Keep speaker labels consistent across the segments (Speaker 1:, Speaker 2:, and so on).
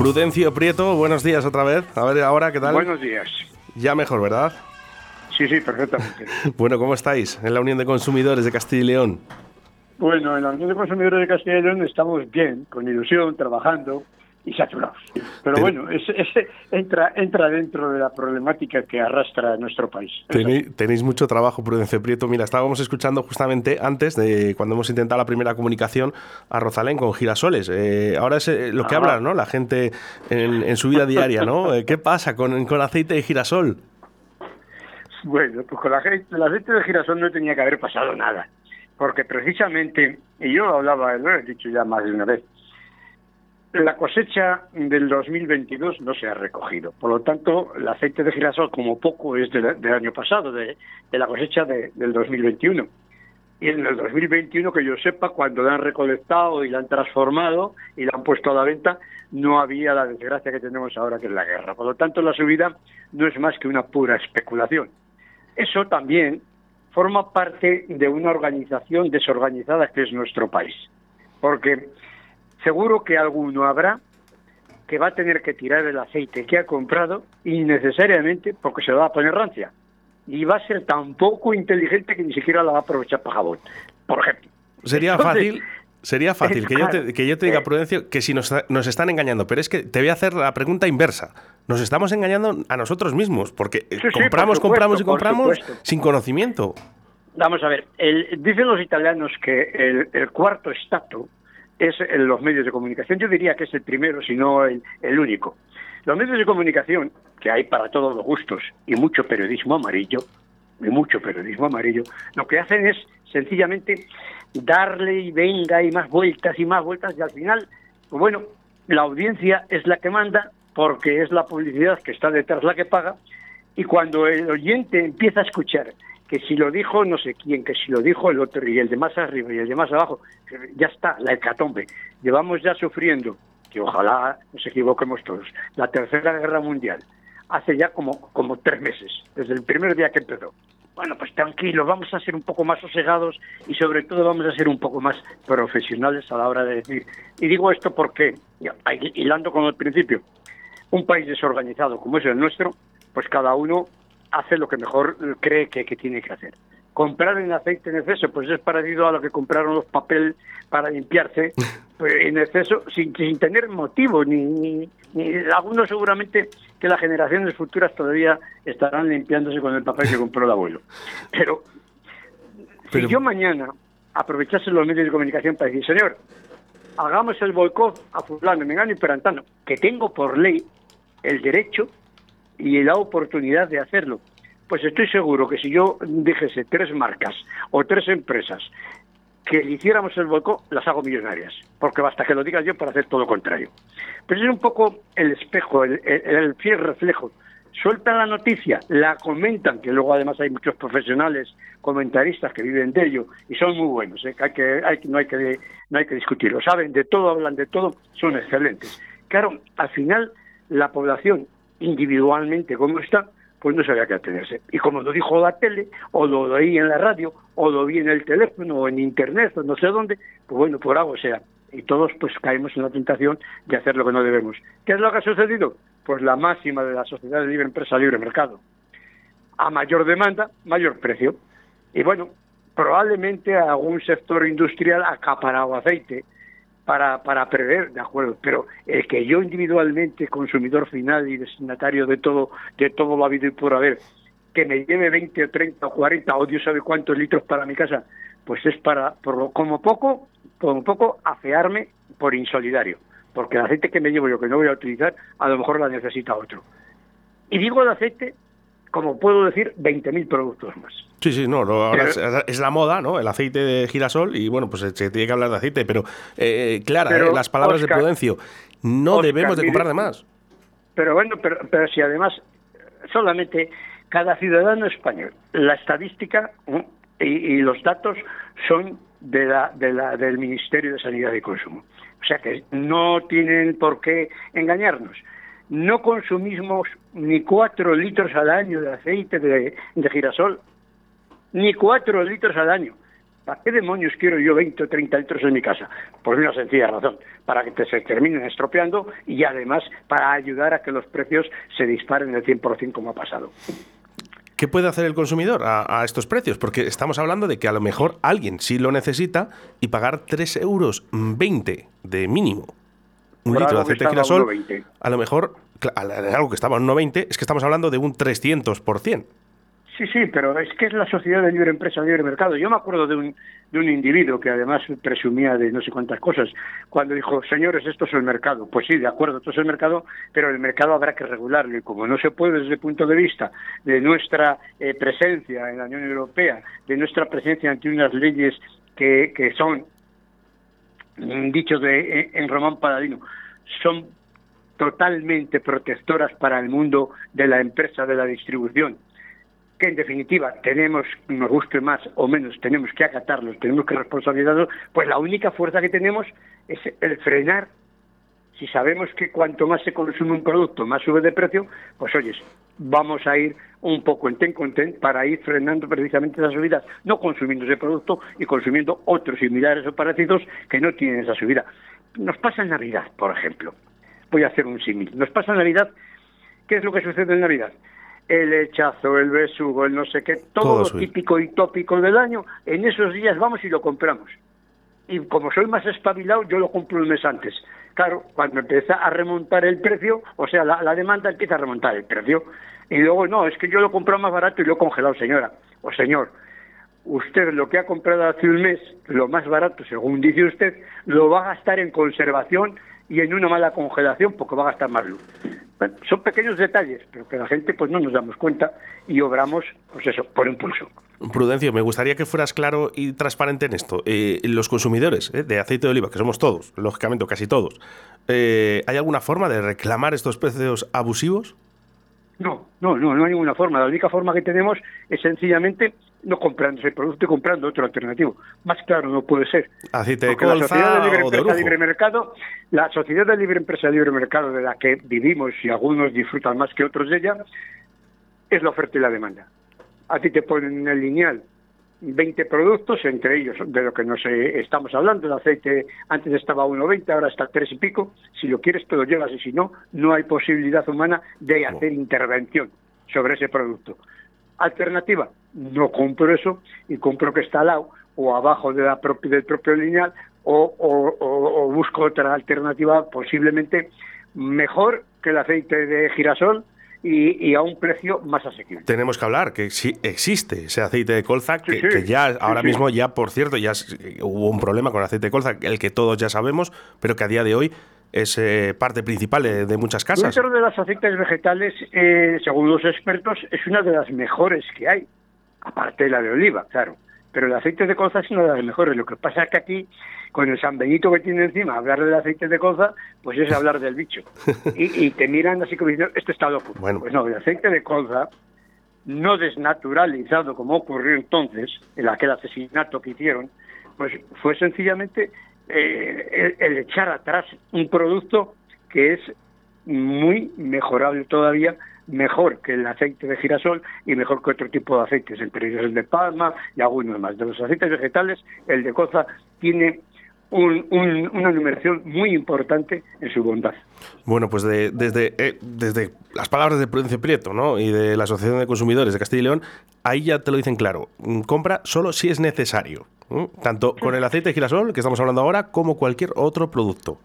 Speaker 1: Prudencio Prieto, buenos días otra vez. A ver, ahora, ¿qué tal?
Speaker 2: Buenos días.
Speaker 1: Ya mejor, ¿verdad?
Speaker 2: Sí, sí, perfectamente.
Speaker 1: bueno, ¿cómo estáis en la Unión de Consumidores de Castilla y León?
Speaker 2: Bueno, en la Unión de Consumidores de Castilla y León estamos bien, con ilusión, trabajando y saturados. Pero, bueno, ese, entra, entra dentro de la problemática que arrastra nuestro país.
Speaker 1: Tenéis, mucho trabajo, Prudencio Prieto. Mira, estábamos escuchando justamente antes de cuando hemos intentado la primera comunicación a Rosalén con girasoles. Eh, ahora es eh, lo que habla ¿no? la gente en, su vida diaria, ¿no? Eh, ¿Qué pasa con, con aceite de girasol?
Speaker 2: Bueno, pues con la, el aceite de girasol no tenía que haber pasado nada. Porque precisamente, y yo hablaba, lo he dicho ya más de una vez, la cosecha del 2022 no se ha recogido. Por lo tanto, el aceite de girasol, como poco, es del, año pasado, de, la cosecha del 2021. Y en el 2021, que yo sepa, cuando la han recolectado y la han transformado y la han puesto a la venta, no había la desgracia que tenemos ahora, que es la guerra. Por lo tanto, la subida no es más que una pura especulación. Eso también forma parte de una organización desorganizada que es nuestro país. Porque seguro que alguno habrá que va a tener que tirar el aceite que ha comprado innecesariamente porque se lo va a poner rancia. Y va a ser tan poco inteligente que ni siquiera la va a aprovechar para jabón, por ejemplo.
Speaker 1: Sería fácil Sería fácil que yo, te, que yo te diga, eh, Prudencio, que si nos, nos, están engañando, pero es que te voy a hacer la pregunta inversa. Nos estamos engañando a nosotros mismos, porque compramos, compramos y compramos sin conocimiento.
Speaker 2: Vamos a ver, dicen los italianos que el, cuarto estato es en los medios de comunicación. Yo diría que es el primero, si no el, único. Los medios de comunicación, que hay para todos los gustos, y mucho periodismo amarillo, y mucho periodismo amarillo, lo que hacen es sencillamente darle y venga y más vueltas y más vueltas y al final, bueno, la audiencia es la que manda porque es la publicidad que está detrás la que paga y cuando el oyente empieza a escuchar que si lo dijo no sé quién, que si lo dijo el otro y el de más arriba y el de más abajo, ya está, la hecatombe. Llevamos ya sufriendo, que ojalá nos equivoquemos todos, la tercera guerra mundial, hace ya como, como tres meses, desde el primer día que empezó bueno, pues tranquilo, vamos a ser un poco más sosegados y sobre todo vamos a ser un poco más profesionales a la hora de decir. Y digo esto porque, hilando con el principio, un país desorganizado como es el nuestro, pues cada uno hace lo que mejor cree que, tiene que hacer. Comprar en aceite en exceso, pues es parecido a lo que compraron los papel para limpiarse pues, en exceso sin, sin tener motivo, ni, ni algunos seguramente que las generaciones futuras todavía estarán limpiándose con el papel que compró el abuelo. Pero, si yo mañana aprovechase los medios de comunicación para decir, señor, hagamos el boicot a fulano, mengano y perantano, que tengo por ley el derecho y la oportunidad de hacerlo, pues estoy seguro que si yo dijese tres marcas o tres empresas que le hiciéramos el boicot, las hago millonarias, porque basta que lo diga yo para hacer todo lo contrario. Pero es un poco el espejo, el, fiel reflejo. Sueltan la noticia, la comentan, que luego además hay muchos profesionales, comentaristas que viven de ello y son muy buenos, ¿eh? hay que, no, hay que, no hay que discutirlo, saben de todo, hablan de todo, son excelentes. Claro, al final la población individualmente como está, pues no sabía qué atenerse. Y como lo dijo la tele, o lo oí en la radio, o lo vi en el teléfono, o en internet, o no sé dónde, pues bueno, por algo sea. Y todos pues caemos en la tentación de hacer lo que no debemos. ¿Qué es lo que ha sucedido? Pues la máxima de la sociedad de libre empresa, libre mercado. A mayor demanda, mayor precio. Y bueno, probablemente algún sector industrial acaparado aceite, para, para prever, de acuerdo, pero el que yo individualmente, consumidor final y destinatario de todo, de todo lo habido y por haber, que me lleve 20 o 30 o 40 o Dios sabe cuántos litros para mi casa, pues es para, por como poco, como poco, afearme por insolidario, porque el aceite que me llevo yo que no voy a utilizar, a lo mejor la necesita otro. Y digo el aceite como puedo decir, 20.000 productos más.
Speaker 1: Sí, sí, no, ahora es, la moda, ¿no? El aceite de girasol y bueno, pues se tiene que hablar de aceite, pero eh, clara, eh, las palabras de Prudencio, no debemos de comprar de más.
Speaker 2: Pero bueno, pero, pero si además solamente cada ciudadano español, la estadística y, los datos son de la, de la, del Ministerio de Sanidad y Consumo. O sea que no tienen por qué engañarnos no consumimos ni cuatro litros al año de aceite de, girasol, ni cuatro litros al año. ¿Para qué demonios quiero yo 20 o 30 litros en mi casa? Por una sencilla razón, para que te se terminen estropeando y además para ayudar a que los precios se disparen el 100% como ha pasado.
Speaker 1: ¿Qué puede hacer el consumidor a, estos precios? Porque estamos hablando de que a lo mejor alguien sí lo necesita y pagar 3,20 euros de mínimo. Un litro de aceite de girasol, a lo mejor, algo que estaba en 1,20, es que estamos hablando de un 300%.
Speaker 2: Sí, sí, pero es que es la sociedad de libre empresa, libre mercado. Yo me acuerdo de un, de un individuo que además presumía de no sé cuántas cosas, cuando dijo, señores, esto es el mercado. Pues sí, de acuerdo, esto es el mercado, pero el mercado habrá que regularlo. Y como no se puede desde el punto de vista de nuestra eh, presencia en la Unión Europea, de nuestra presencia ante unas leyes que, que son, mm, dicho de, en Román Paladino, son totalmente protectoras para el mundo de la empresa de la distribución que en definitiva tenemos, nos guste más o menos, tenemos que acatarlos, tenemos que responsabilizarlos, pues la única fuerza que tenemos es el frenar. Si sabemos que cuanto más se consume un producto, más sube de precio, pues oyes, vamos a ir un poco en ten con ten para ir frenando precisamente esas subidas, no consumiendo ese producto y consumiendo otros similares o parecidos que no tienen esa subida. Nos pasa en Navidad, por ejemplo. Voy a hacer un símil. Nos pasa en Navidad, ¿qué es lo que sucede en Navidad? el hechazo, el besugo, el no sé qué, todo, lo típico y tópico del año, en esos días vamos y lo compramos. Y como soy más espabilado, yo lo compro un mes antes. Claro, cuando empieza a remontar el precio, o sea, la, demanda empieza a remontar el precio. Y luego, no, es que yo lo compro más barato y lo he congelado, señora. O señor, usted lo que ha comprado hace un mes, lo más barato, según dice usted, lo va a gastar en conservación y en una mala congelación porque va a gastar más luz son pequeños detalles, pero que la gente pues no nos damos cuenta y obramos, pues eso, por impulso.
Speaker 1: Prudencio, me gustaría que fueras claro y transparente en esto. Eh, los consumidores eh, de aceite de oliva, que somos todos, lógicamente, casi todos, eh, ¿hay alguna forma de reclamar estos precios abusivos?
Speaker 2: No, no, no, no hay ninguna forma. La única forma que tenemos es sencillamente no comprando ese producto y comprando otro alternativo. Más claro no puede ser.
Speaker 1: Aceite de colza la sociedad de libre empresa,
Speaker 2: libre mercado, la sociedad de libre empresa libre mercado de la que vivimos y algunos disfrutan más que otros de ella, es la oferta y la demanda. A ti te ponen en el lineal 20 productos, entre ellos de lo que nos estamos hablando, el aceite antes estaba a 1,20, ahora está a 3 y pico, si lo quieres te lo llevas y si no, no hay posibilidad humana de hacer intervención sobre ese producto. Alternativa, no compro eso y compro que está al lado o abajo de la del propio lineal o, busco otra alternativa posiblemente mejor que el aceite de girasol y, a un precio más asequible.
Speaker 1: Tenemos que hablar que sí existe ese aceite de colza que, ya ahora mismo ya por cierto ya hubo un problema con el aceite de colza el que todos ya sabemos pero que a día de hoy es eh, parte principal de, muchas casas.
Speaker 2: Dentro de las aceites vegetales, eh, según los expertos, es una de las mejores que hay, aparte de la de oliva, claro. Pero el aceite de colza es una de las mejores. Lo que pasa es que aquí, con el San Benito que tiene encima, hablar del aceite de colza, pues es hablar del bicho. Y, te miran así como diciendo, esto está loco. Bueno. Pues no, el aceite de colza, no desnaturalizado como ocurrió entonces, en aquel asesinato que hicieron, pues fue sencillamente eh, el, echar atrás un producto que es muy mejorable todavía, mejor que el aceite de girasol y mejor que otro tipo de aceites, entre ellos el de palma y algunos más. De los aceites vegetales, el de coza tiene una numeración muy importante en su bondad.
Speaker 1: Bueno, pues desde, eh, desde las palabras de Prudencio Prieto ¿no? y de la Asociación de Consumidores de Castilla y León, ahí ya te lo dicen claro, compra solo si es necesario. Tanto con el aceite de girasol, que estamos hablando ahora, como cualquier otro producto.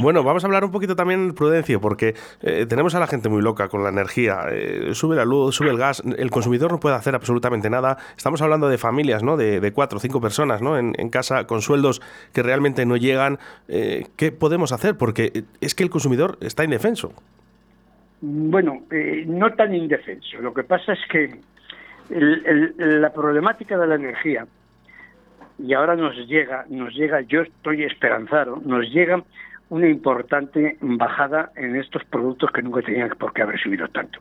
Speaker 1: Bueno, vamos a hablar un poquito también, Prudencio, porque eh, tenemos a la gente muy loca con la energía. Eh, sube la luz, sube el gas, el consumidor no puede hacer absolutamente nada. Estamos hablando de familias, ¿no? De, cuatro o cinco personas, ¿no? En, casa con sueldos que realmente no llegan. Eh, ¿Qué podemos hacer? Porque es que el consumidor está indefenso.
Speaker 2: Bueno, no tan indefenso. Lo que pasa es que la problemática de la energía y ahora nos llega, nos llega, yo estoy esperanzado, nos llega una importante bajada en estos productos que nunca tenían por qué haber subido tanto.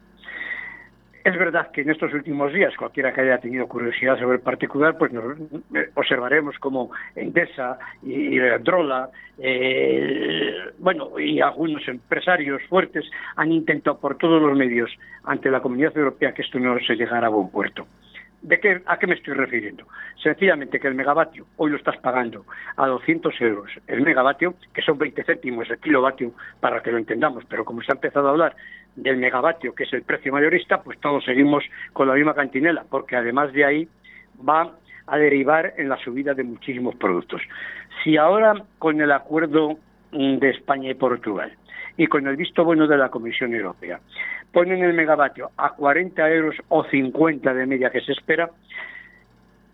Speaker 2: Es verdad que en estos últimos días, cualquiera que haya tenido curiosidad sobre el particular, pues nos, eh, observaremos como Endesa y, y Drola, eh, bueno, y algunos empresarios fuertes han intentado por todos los medios ante la Comunidad Europea que esto no se llegara a buen puerto. ¿De qué, ¿A qué me estoy refiriendo? Sencillamente que el megavatio, hoy lo estás pagando a 200 euros el megavatio, que son 20 céntimos el kilovatio, para que lo entendamos, pero como se ha empezado a hablar del megavatio, que es el precio mayorista, pues todos seguimos con la misma cantinela, porque además de ahí va a derivar en la subida de muchísimos productos. Si ahora con el acuerdo mm, de España y Portugal y con el visto bueno de la Comisión Europea. Ponen el megavatio a 40 euros o 50 de media que se espera,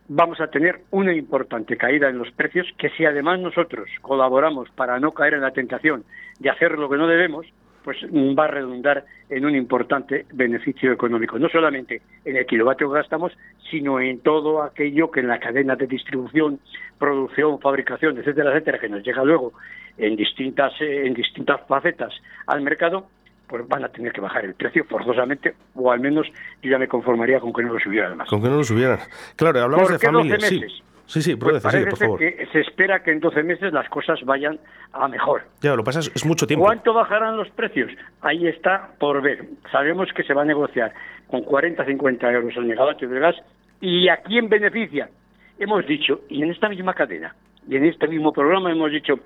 Speaker 2: vamos a tener una importante caída en los precios que si además nosotros colaboramos para no caer en la tentación de hacer lo que no debemos, pues va a redundar en un importante beneficio económico, no solamente en el kilovatio que gastamos, sino en todo aquello que en la cadena de distribución, producción, fabricación, etcétera, etcétera, que nos llega luego en distintas, en distintas facetas al mercado, pues van a tener que bajar el precio forzosamente, o al menos yo ya me conformaría con que no lo subieran más.
Speaker 1: Con que no lo subieran. Claro, hablamos de familias, sí. Sí, sí,
Speaker 2: pues parece por favor. Que se espera que en 12 meses las cosas vayan a mejor.
Speaker 1: Ya, lo que pasa es, es mucho tiempo.
Speaker 2: ¿Cuánto bajarán los precios? Ahí está por ver. Sabemos que se va a negociar con 40, 50 euros el megavatio de gas. ¿Y a quién beneficia? Hemos dicho, y en esta misma cadena, y en este mismo programa hemos dicho,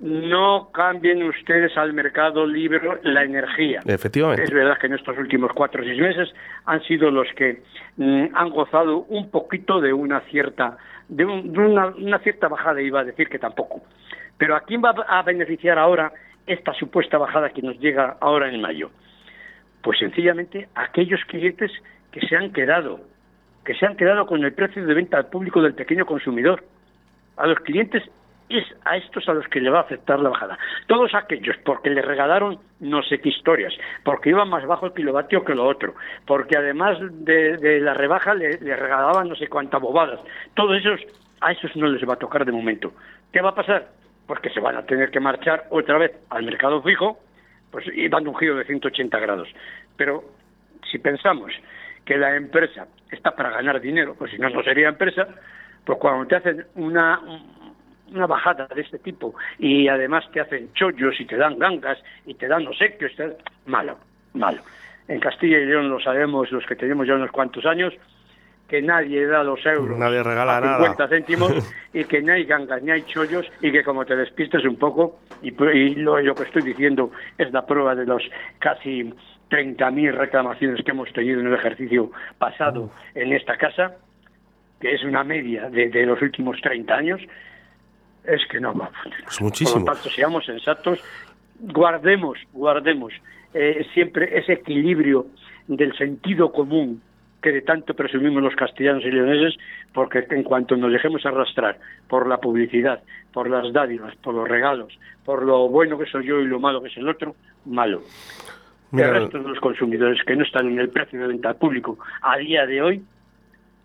Speaker 2: no cambien ustedes al mercado libre la energía.
Speaker 1: Efectivamente.
Speaker 2: Es verdad que en estos últimos cuatro o seis meses han sido los que mm, han gozado un poquito de una cierta de, una, cierta bajada, iba a decir que tampoco. Pero ¿a quién va a beneficiar ahora esta supuesta bajada que nos llega ahora en mayo? Pues sencillamente aquellos clientes que se han quedado, que se han quedado con el precio de venta al público del pequeño consumidor. A los clientes es a estos a los que le va a afectar la bajada. Todos aquellos porque le regalaron no sé qué historias, porque iba más bajo el kilovatio que lo otro, porque además de, la rebaja le, regalaban no sé cuántas bobadas. Todos esos, a esos no les va a tocar de momento. ¿Qué va a pasar? Pues que se van a tener que marchar otra vez al mercado fijo, pues y dando un giro de 180 grados. Pero si pensamos que la empresa está para ganar dinero, pues si no, no sería empresa, pues cuando te hacen una, una bajada de este tipo y además te hacen chollos y te dan gangas y te dan obsequios, te... malo, malo. En Castilla y León lo sabemos los que tenemos ya unos cuantos años, que nadie da los euros
Speaker 1: nadie regala
Speaker 2: a 50 céntimos y que ni hay gangas ni hay chollos y que como te despistes un poco y, lo, lo, que estoy diciendo es la prueba de los casi 30.000 reclamaciones que hemos tenido en el ejercicio pasado en esta casa, que es una media de, de los últimos 30 años, es que no va a funcionar.
Speaker 1: Muchísimo.
Speaker 2: Por lo tanto, seamos sensatos, guardemos, guardemos eh, siempre ese equilibrio del sentido común que de tanto presumimos los castellanos y leoneses, porque en cuanto nos dejemos arrastrar por la publicidad, por las dádivas, por los regalos, por lo bueno que soy yo y lo malo que es el otro, malo. el resto de los consumidores que no están en el precio de venta público a día de hoy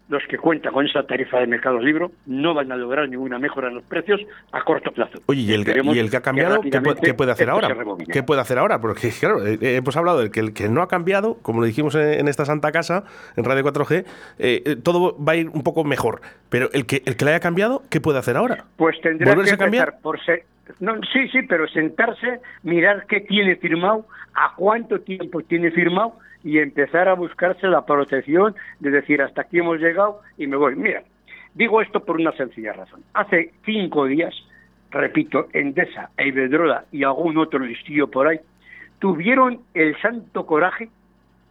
Speaker 2: los que cuentan con esa tarifa de mercado libre no van a lograr ninguna mejora en los precios a corto plazo.
Speaker 1: Oye, ¿y el, ¿y el que ha cambiado, ¿qué puede, hacer ahora? ¿Qué puede hacer ahora? Porque, claro, eh, eh, hemos hablado del que el que no ha cambiado, como lo dijimos en, esta santa casa, en Radio 4G, eh, todo va a ir un poco mejor. Pero el que, el que le haya cambiado, ¿qué puede hacer ahora?
Speaker 2: Pues tendrá que cambiar? por ser... No, sí, sí, pero sentarse, mirar qué tiene firmado, a cuánto tiempo tiene firmado y empezar a buscarse la protección de decir hasta aquí hemos llegado y me voy. Mira, digo esto por una sencilla razón. Hace cinco días, repito, Endesa, e Iberdrola y algún otro listillo por ahí, tuvieron el santo coraje,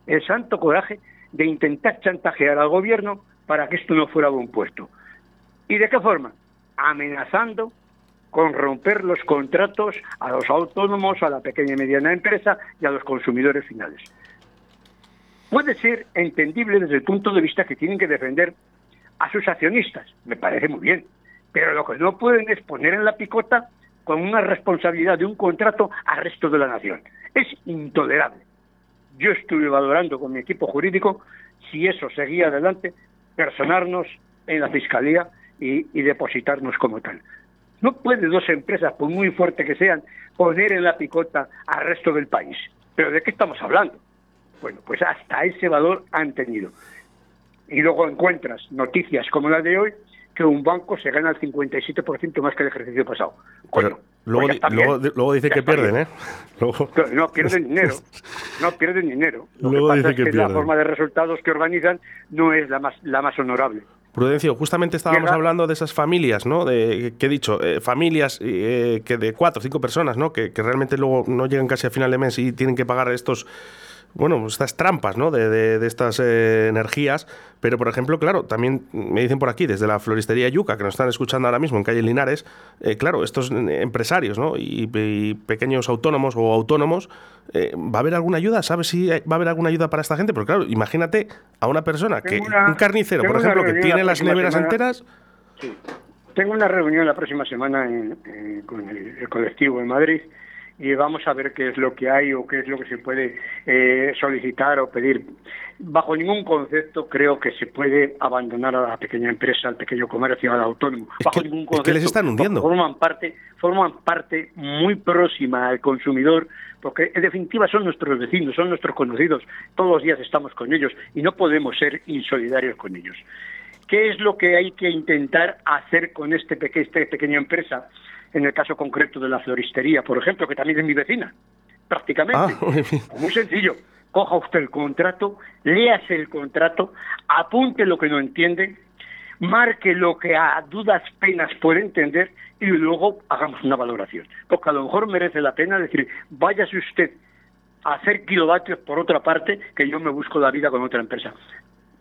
Speaker 2: el santo coraje de intentar chantajear al gobierno para que esto no fuera buen puesto. ¿Y de qué forma? Amenazando con romper los contratos a los autónomos, a la pequeña y mediana empresa y a los consumidores finales puede ser entendible desde el punto de vista que tienen que defender a sus accionistas. Me parece muy bien. Pero lo que no pueden es poner en la picota con una responsabilidad de un contrato al resto de la nación. Es intolerable. Yo estuve valorando con mi equipo jurídico si eso seguía adelante, personarnos en la fiscalía y, y depositarnos como tal. No puede dos empresas, por muy fuertes que sean, poner en la picota al resto del país. ¿Pero de qué estamos hablando? Bueno, pues hasta ese valor han tenido. Y luego encuentras noticias como la de hoy, que un banco se gana el 57% más que el ejercicio pasado.
Speaker 1: Bueno, Luego,
Speaker 2: Pues
Speaker 1: luego, dice que pierden, ¿eh?
Speaker 2: No, pierden dinero. No pierden dinero.
Speaker 1: Lo luego que pasa dice es que,
Speaker 2: la forma de resultados que organizan no es la más, la más honorable.
Speaker 1: Prudencio, justamente estábamos hablando de esas familias, ¿no? De, que he dicho, eh, familias eh, que de cuatro o cinco personas, ¿no? Que, que realmente luego no llegan casi a final de mes y tienen que pagar estos bueno, estas trampas ¿no? de, de, estas eh, energías. Pero, por ejemplo, claro, también me dicen por aquí, desde la floristería Yuca, que nos están escuchando ahora mismo en calle Linares, eh, claro, estos empresarios ¿no? y, pequeños autónomos o autónomos, eh, ¿va a haber alguna ayuda? ¿Sabes si va a haber alguna ayuda para esta gente? Porque, claro, imagínate a una persona, que un carnicero, por ejemplo, que tiene las neveras enteras.
Speaker 2: Sí. Tengo una reunión la próxima semana con el colectivo en Madrid y vamos a ver qué es lo que hay o qué es lo que se puede eh, solicitar o pedir. Bajo ningún concepto creo que se puede abandonar a la pequeña empresa, al pequeño comercio, al autónomo. Bajo ningún concepto.
Speaker 1: les están hundiendo.
Speaker 2: Forman parte, forman parte muy próxima al consumidor, porque en definitiva son nuestros vecinos, son nuestros conocidos. Todos los días estamos con ellos y no podemos ser insolidarios con ellos. ¿Qué es lo que hay que intentar hacer con este esta pequeña empresa? En el caso concreto de la floristería, por ejemplo, que también es mi vecina, prácticamente. Ah, muy sencillo. Coja usted el contrato, léase el contrato, apunte lo que no entiende, marque lo que a dudas penas puede entender y luego hagamos una valoración. Porque a lo mejor merece la pena decir, váyase usted a hacer kilovatios por otra parte, que yo me busco la vida con otra empresa.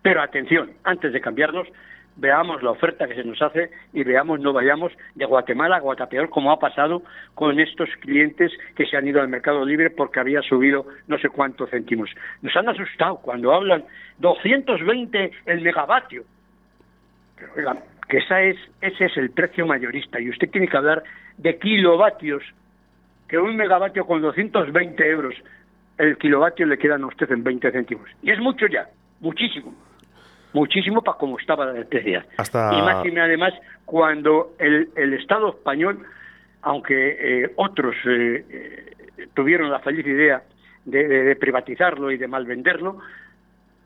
Speaker 2: Pero atención, antes de cambiarnos, veamos la oferta que se nos hace y veamos, no vayamos de Guatemala a Guatapeor, como ha pasado con estos clientes que se han ido al mercado libre porque había subido no sé cuántos céntimos. Nos han asustado cuando hablan 220 el megavatio. Pero oiga, que esa es, ese es el precio mayorista y usted tiene que hablar de kilovatios, que un megavatio con 220 euros, el kilovatio le quedan a usted en 20 céntimos. Y es mucho ya, muchísimo muchísimo para como estaba la electricidad.
Speaker 1: Hasta...
Speaker 2: Y más y además cuando el, el Estado español, aunque eh, otros eh, eh, tuvieron la feliz idea de, privatizarlo y de malvenderlo,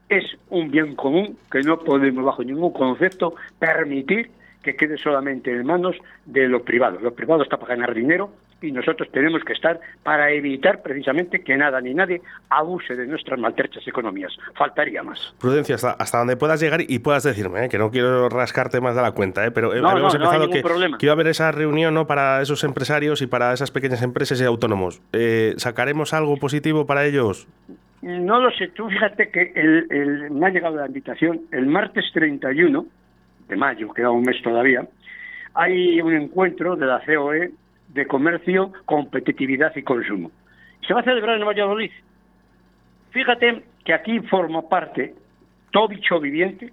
Speaker 2: es un bien común que no podemos bajo ningún concepto permitir que quede solamente en manos de los privados. Los privados están para ganar dinero y nosotros tenemos que estar para evitar precisamente que nada ni nadie abuse de nuestras maltrechas economías. Faltaría más.
Speaker 1: Prudencia, hasta, hasta donde puedas llegar y puedas decirme, ¿eh? que no quiero rascarte más de la cuenta, ¿eh? pero
Speaker 2: eh, no,
Speaker 1: habíamos empezado
Speaker 2: que,
Speaker 1: que, iba a haber esa reunión ¿no? para esos empresarios y para esas pequeñas empresas y autónomos. ¿Sacaremos algo positivo para ellos?
Speaker 2: No lo sé, tú fíjate que el, me ha llegado la invitación el martes 31 de mayo, queda un mes todavía, hay un encuentro de la COE de comercio, competitividad y consumo. Se va a celebrar en Valladolid. Fíjate que aquí forma parte todo bicho viviente.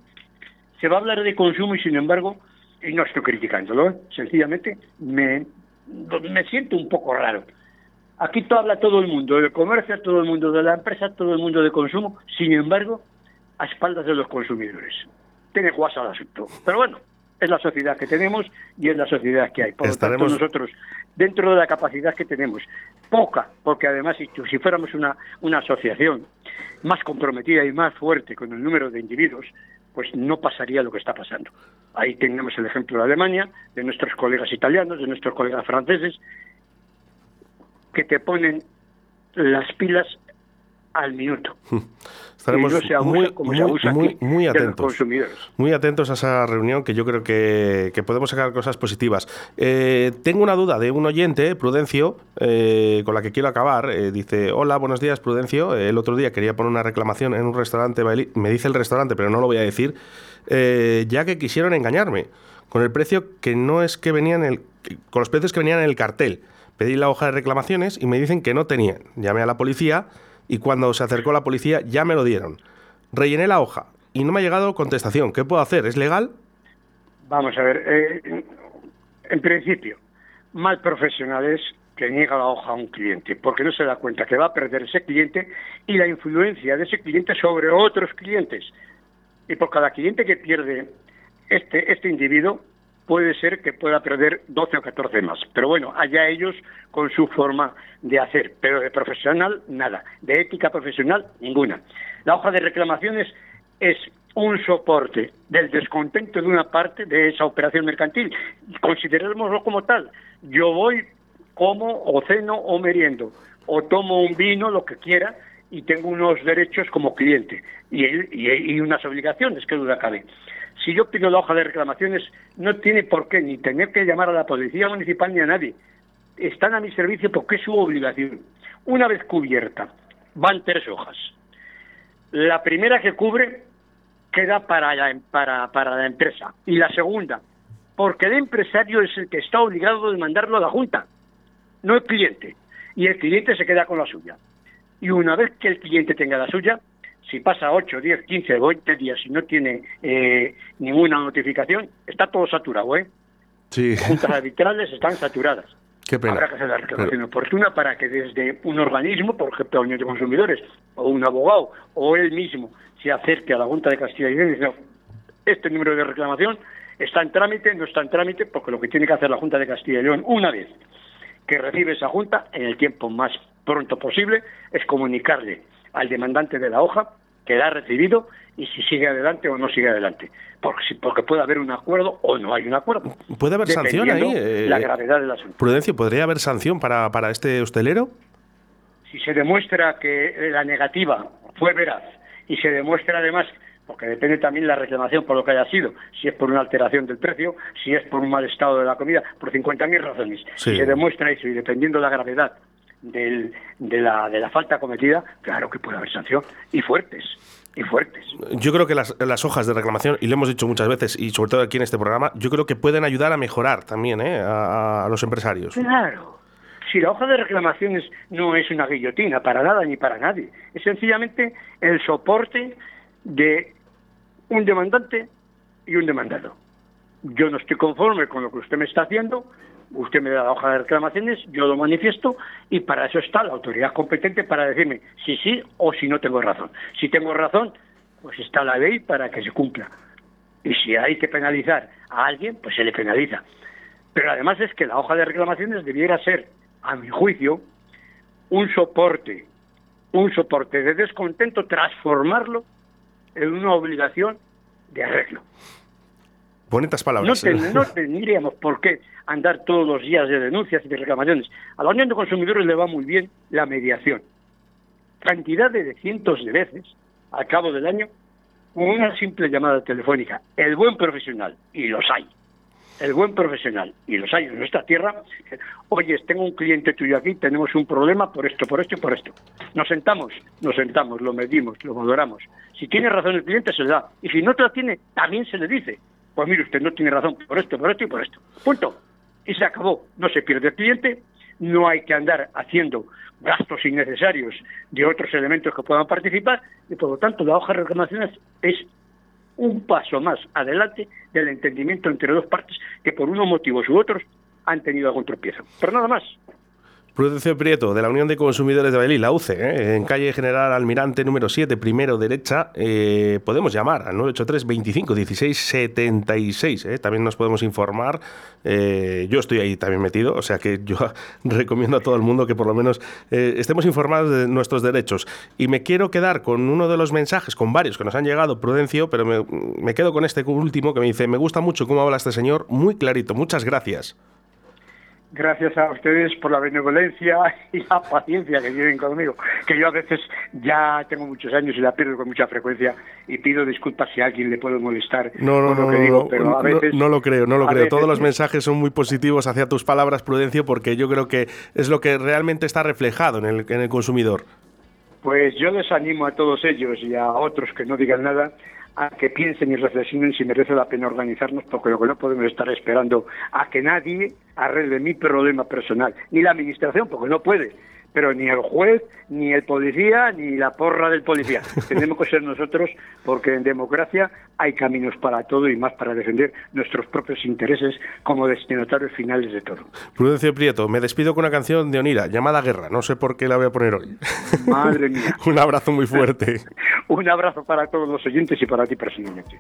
Speaker 2: Se va a hablar de consumo y sin embargo, y no estoy criticándolo, ¿eh? sencillamente me, me siento un poco raro. Aquí todo habla todo el mundo del comercio, todo el mundo de la empresa, todo el mundo de consumo, sin embargo, a espaldas de los consumidores. Tiene guasa el asunto. Pero bueno, es la sociedad que tenemos y es la sociedad que hay. Por lo tanto, nosotros, dentro de la capacidad que tenemos, poca, porque además si, si fuéramos una, una asociación más comprometida y más fuerte con el número de individuos, pues no pasaría lo que está pasando. Ahí tenemos el ejemplo de Alemania, de nuestros colegas italianos, de nuestros colegas franceses, que te ponen las pilas al minuto.
Speaker 1: Estaremos muy, muy, atentos. Muy atentos a esa reunión que yo creo que, podemos sacar cosas positivas. Eh, tengo una duda de un oyente, Prudencio, eh, con la que quiero acabar. Eh, dice, hola, buenos días, Prudencio. el otro día quería poner una reclamación en un restaurante, me dice el restaurante, pero no lo voy a decir, ya que quisieron engañarme con el precio que no es que venían el, con los precios que venían en el cartel. Pedí la hoja de reclamaciones y me dicen que no tenían. Llamé a la policía y cuando se acercó la policía ya me lo dieron. Rellené la hoja y no me ha llegado contestación. ¿Qué puedo hacer? ¿Es legal?
Speaker 2: Vamos a ver, eh, en principio, mal profesional es que niega la hoja a un cliente, porque no se da cuenta que va a perder ese cliente y la influencia de ese cliente sobre otros clientes. Y por cada cliente que pierde este, este individuo, puede ser que pueda perder 12 o 14 más. Pero bueno, allá ellos con su forma de hacer. Pero de profesional, nada. De ética profesional, ninguna. La hoja de reclamaciones es un soporte del descontento de una parte de esa operación mercantil. Considerémoslo como tal. Yo voy como o ceno o meriendo, o tomo un vino, lo que quiera, y tengo unos derechos como cliente y, y, unas obligaciones, que duda cabe. Si yo pido la hoja de reclamaciones, no tiene por qué ni tener que llamar a la policía municipal ni a nadie. Están a mi servicio porque es su obligación. Una vez cubierta, van tres hojas. La primera que cubre queda para la, para, la empresa. Y la segunda, porque el empresario es el que está obligado a demandarlo a la Junta, no el cliente. Y el cliente se queda con la suya. Y una vez que el cliente tenga la suya, si pasa 8, 10, 15, 20 días y no tiene eh, ninguna notificación, está todo saturado, ¿eh?
Speaker 1: Sí.
Speaker 2: Juntas arbitrales están saturadas.
Speaker 1: Qué pena.
Speaker 2: Habrá que hacer la reclamación oportuna para que desde un organismo, por ejemplo, la Unión de Consumidores, o un abogado, o él mismo, se acerque a la Junta de Castilla y León y dice, este número de reclamación está en trámite, no está en trámite, porque lo que tiene que hacer la Junta de Castilla y León una vez que recibe esa Junta, en el tiempo más pronto posible, es comunicarle al demandante de la hoja que la ha recibido y si sigue adelante o no sigue adelante. Porque, porque puede haber un acuerdo o no hay un acuerdo.
Speaker 1: ¿Puede haber sanción ahí?
Speaker 2: la eh, gravedad del asunto.
Speaker 1: Prudencio, ¿podría haber sanción para, para este hostelero?
Speaker 2: Si se demuestra que la negativa fue veraz y se demuestra además porque depende también la reclamación por lo que haya sido, si es por una alteración del precio, si es por un mal estado de la comida, por 50.000 razones. Si se demuestra eso y dependiendo la gravedad del, de, la, de la falta cometida, claro que puede haber sanción y fuertes y fuertes.
Speaker 1: Yo creo que las, las, hojas de reclamación, y lo hemos dicho muchas veces, y sobre todo aquí en este programa, yo creo que pueden ayudar a mejorar también ¿eh? a, los empresarios.
Speaker 2: Claro. Si la hoja de reclamaciones no es una guillotina para nada ni para nadie, es sencillamente el soporte de un demandante y un demandado. Yo no estoy conforme con lo que usted me está haciendo, usted me da la hoja de reclamaciones, yo lo manifiesto y para eso está la autoridad competente para decirme si sí o si no tengo razón. Si tengo razón, pues está la ley para que se cumpla. Y si hay que penalizar a alguien, pues se le penaliza. Pero además es que la hoja de reclamaciones debiera ser, a mi juicio, un soporte, un soporte de descontento, transformarlo en una obligación de arreglo.
Speaker 1: Bonitas palabras.
Speaker 2: ¿eh? No, tendríamos por qué andar todos los días de denuncias y de reclamaciones. A la Unión de Consumidores le va muy bien la mediación. Cantidad de cientos de veces al cabo del año con una simple llamada telefónica. El buen profesional, y los hay, el buen profesional, y los hay en nuestra tierra, oye, tengo un cliente tuyo aquí, tenemos un problema por esto, por esto y por esto. Nos sentamos, nos sentamos, lo medimos, lo valoramos. Si tiene razón el cliente, se le da. Y si no te la tiene, también se le dice. Pues mire, usted no tiene razón por esto, por esto y por esto. Punto. Y se acabó. No se pierde el cliente, no hay que andar haciendo gastos innecesarios de otros elementos que puedan participar y por lo tanto la hoja de reclamaciones es un paso más adelante del entendimiento entre dos partes que por unos motivos u otros han tenido algún tropiezo. Pero nada más.
Speaker 1: Prudencio Prieto, de la Unión de Consumidores de Bailí, la UCE, ¿eh? en calle General Almirante número 7, primero derecha, eh, podemos llamar al 983 25 16 76. También nos podemos informar. Eh, yo estoy ahí también metido, o sea que yo recomiendo a todo el mundo que por lo menos estemos informados de nuestros derechos. Y me quiero quedar con uno de los mensajes, con varios que nos han llegado, Prudencio, pero me, me quedo con este último que me dice, me gusta mucho cómo habla este señor, muy clarito, muchas gracias
Speaker 2: gracias a ustedes por la benevolencia y la paciencia que tienen conmigo, que yo a veces ya tengo muchos años y la pierdo con mucha frecuencia y pido disculpas si a alguien le puedo molestar
Speaker 1: no, no, lo que digo, pero a veces... No, lo creo, no lo creo. Todos los mensajes son muy positivos hacia tus palabras, Prudencio, porque yo creo que es lo que realmente está reflejado en el, en el consumidor.
Speaker 2: Pues yo les animo a todos ellos y a otros que no digan nada a que piensen y reflexionen si merece la pena organizarnos, porque lo que no podemos estar esperando a que nadie arregle mi problema personal, ni la administración, porque no puede, pero ni el juez, ni el policía, ni la porra del policía. Tenemos que ser nosotros, porque en democracia hay caminos para todo y más para defender nuestros propios intereses como destinatarios finales de todo.
Speaker 1: Prudencio Prieto, me despido con una canción de Onira, llamada Guerra. No sé por qué la voy a poner hoy.
Speaker 2: Madre mía.
Speaker 1: Un abrazo muy fuerte.
Speaker 2: Un abrazo para todos los oyentes y para ti personalmente.